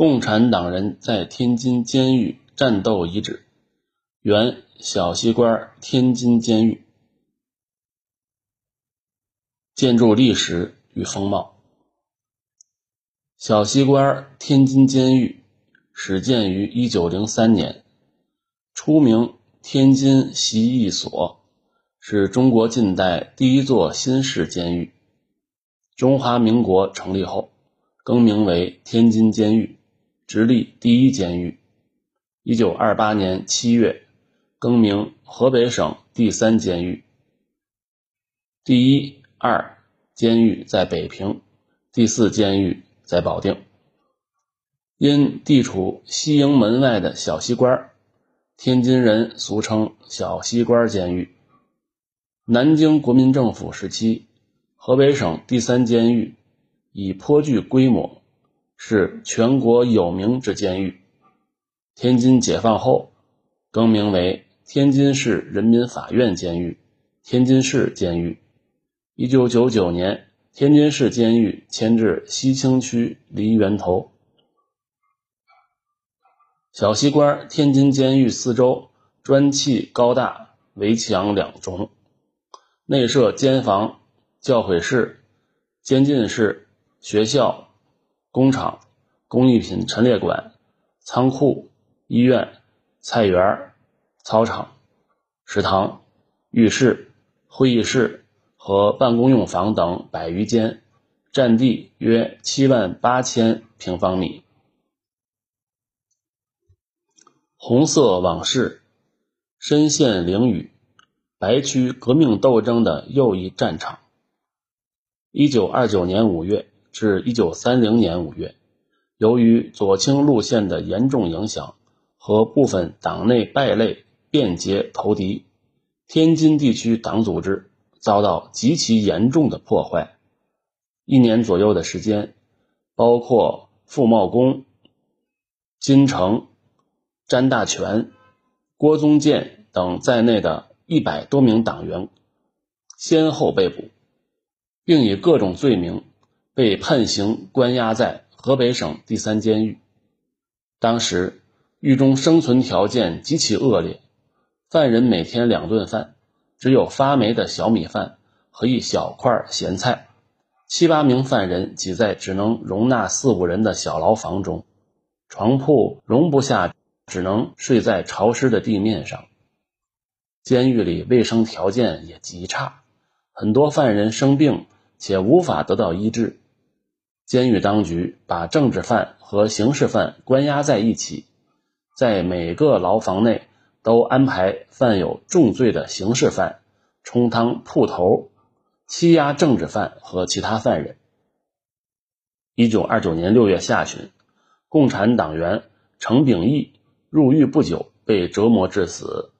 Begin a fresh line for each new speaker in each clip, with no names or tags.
共产党人在天津监狱战斗遗址，原小西关天津监狱。建筑历史与风貌。小西关天津监狱始建于一九零三年，初名天津习役所，是中国近代第一座新式监狱。中华民国成立后，更名为天津监狱。直隶第一监狱，一九二八年七月更名河北省第三监狱。第一、二监狱在北平，第四监狱在保定。因地处西营门外的小西关，天津人俗称小西关监狱。南京国民政府时期，河北省第三监狱已颇具规模。是全国有名之监狱。天津解放后，更名为天津市人民法院监狱、天津市监狱。一九九九年，天津市监狱迁至西青区梨园头。小西关天津监狱四周砖砌高大，围墙两重，内设监房、教诲室、监禁室、学校。工厂、工艺品陈列馆、仓库、医院、菜园、操场、食堂、浴室、会议室和办公用房等百余间，占地约七万八千平方米。红色往事，深陷囹圄，白区革命斗争的又一战场。一九二九年五月。至一九三零年五月，由于左倾路线的严重影响和部分党内败类变节投敌，天津地区党组织遭到极其严重的破坏。一年左右的时间，包括傅茂公、金城、詹大全、郭宗建等在内的一百多名党员先后被捕，并以各种罪名。被判刑关押在河北省第三监狱。当时狱中生存条件极其恶劣，犯人每天两顿饭，只有发霉的小米饭和一小块咸菜。七八名犯人挤在只能容纳四五人的小牢房中，床铺容不下，只能睡在潮湿的地面上。监狱里卫生条件也极差，很多犯人生病且无法得到医治。监狱当局把政治犯和刑事犯关押在一起，在每个牢房内都安排犯有重罪的刑事犯充当铺头，欺压政治犯和其他犯人。一九二九年六月下旬，共产党员程秉义入狱不久被折磨致死，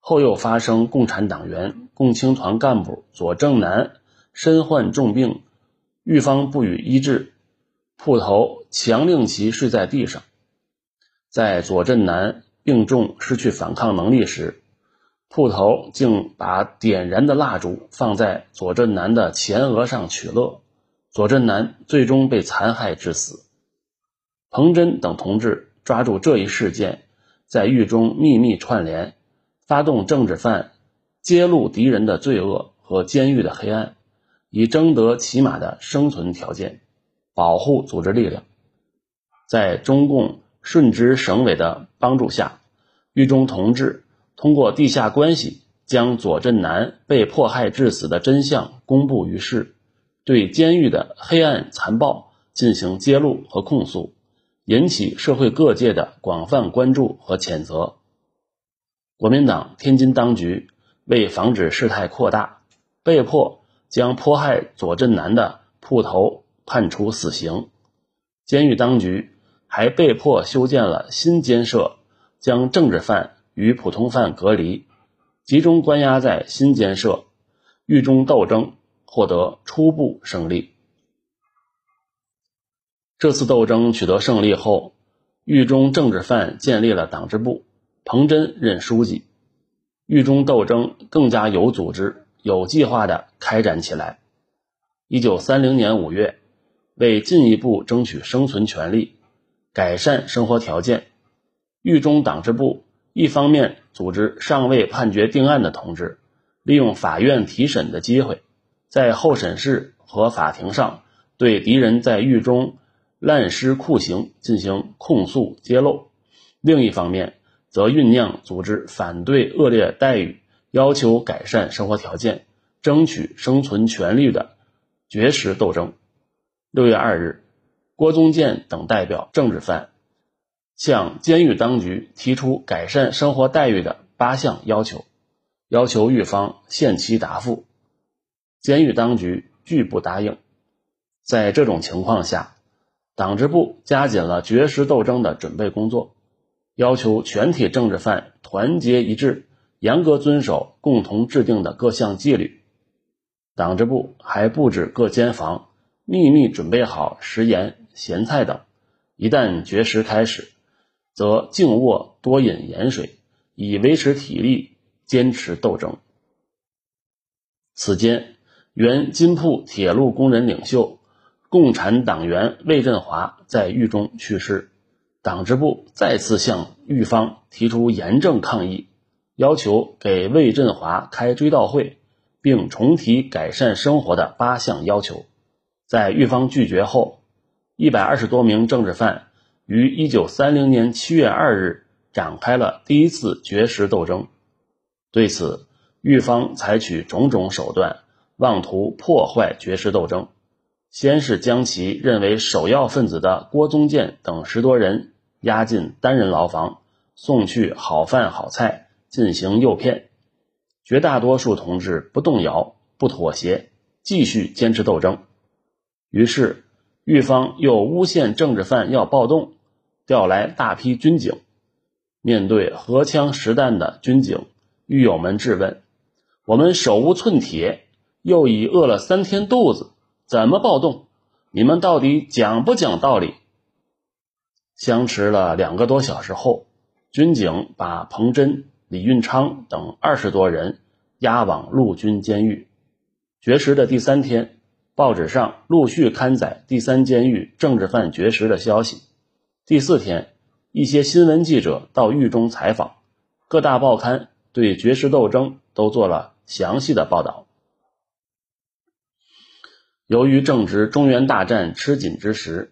后又发生共产党员共青团干部左正南身患重病。狱方不予医治，铺头强令其睡在地上。在左镇南病重、失去反抗能力时，铺头竟把点燃的蜡烛放在左镇南的前额上取乐，左镇南最终被残害致死。彭真等同志抓住这一事件，在狱中秘密串联，发动政治犯揭露敌人的罪恶和监狱的黑暗。以争得起码的生存条件，保护组织力量。在中共顺直省委的帮助下，狱中同志通过地下关系，将左镇南被迫害致死的真相公布于世，对监狱的黑暗残暴进行揭露和控诉，引起社会各界的广泛关注和谴责。国民党天津当局为防止事态扩大，被迫。将迫害左镇南的铺头判处死刑，监狱当局还被迫修建了新监舍，将政治犯与普通犯隔离，集中关押在新监舍。狱中斗争获得初步胜利。这次斗争取得胜利后，狱中政治犯建立了党支部，彭真任书记，狱中斗争更加有组织。有计划地开展起来。一九三零年五月，为进一步争取生存权利，改善生活条件。狱中党支部一方面组织尚未判决定案的同志，利用法院提审的机会，在候审室和法庭上对敌人在狱中滥施酷刑进行控诉揭露；另一方面，则酝酿组织反对恶劣待遇、要求改善生活条件、争取生存权利的绝食斗争。六月二日，郭宗建等代表政治犯向监狱当局提出改善生活待遇的八项要求，要求狱方限期答复。监狱当局拒不答应。在这种情况下，党支部加紧了绝食斗争的准备工作。要求全体政治犯团结一致，严格遵守共同制定的各项纪律。党支部还布置各监房，秘密准备好食盐、咸菜等。一旦绝食开始，则静卧多饮盐水，以维持体力，坚持斗争。此间，原金铺铁路工人领袖、共产党员魏振华在狱中去世。党支部再次向狱方提出严正抗议，要求给魏振华开追悼会，并重提改善生活的八项要求。在狱方拒绝后，一百二十多名政治犯于一九三零年七月二日展开了第一次绝食斗争。对此，狱方采取种种手段，妄图破坏绝食斗争。先是将其认为首要分子的郭宗建等十多人。押进单人牢房，送去好饭好菜进行诱骗。绝大多数同志不动摇、不妥协，继续坚持斗争。于是，狱方又诬陷政治犯要暴动，调来大批军警。面对荷枪实弹的军警，狱友们质问：“我们手无寸铁，又已饿了三天肚子，怎么暴动？你们到底讲不讲道理？”相持了两个多小时后，军警把彭真、李运昌等二十多人押往陆军监狱。绝食的第三天，报纸上陆续刊载第三监狱政治犯绝食的消息。第四天，一些新闻记者到狱中采访，各大报刊对绝食斗争都做了详细的报道。由于正值中原大战吃紧之时。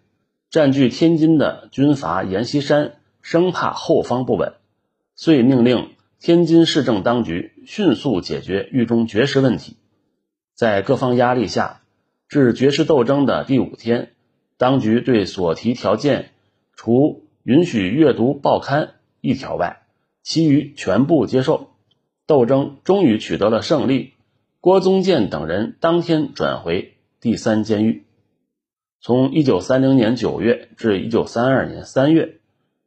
占据天津的军阀阎锡山生怕后方不稳，遂命令天津市政当局迅速解决狱中绝食问题。在各方压力下，至绝食斗争的第五天，当局对所提条件，除允许阅读报刊一条外，其余全部接受。斗争终于取得了胜利，郭宗建等人当天转回第三监狱。从一九三零年九月至一九三二年三月，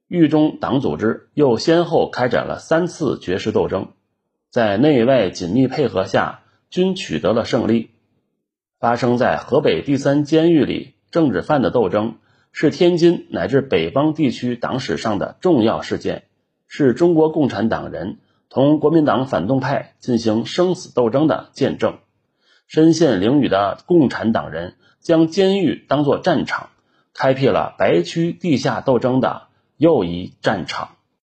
狱中党组织又先后开展了三次绝食斗争，在内外紧密配合下，均取得了胜利。发生在河北第三监狱里政治犯的斗争，是天津乃至北方地区党史上的重要事件，是中国共产党人同国民党反动派进行生死斗争的见证。身陷囹圄的共产党人。将监狱当作战场，开辟了白区地下斗争的又一战场。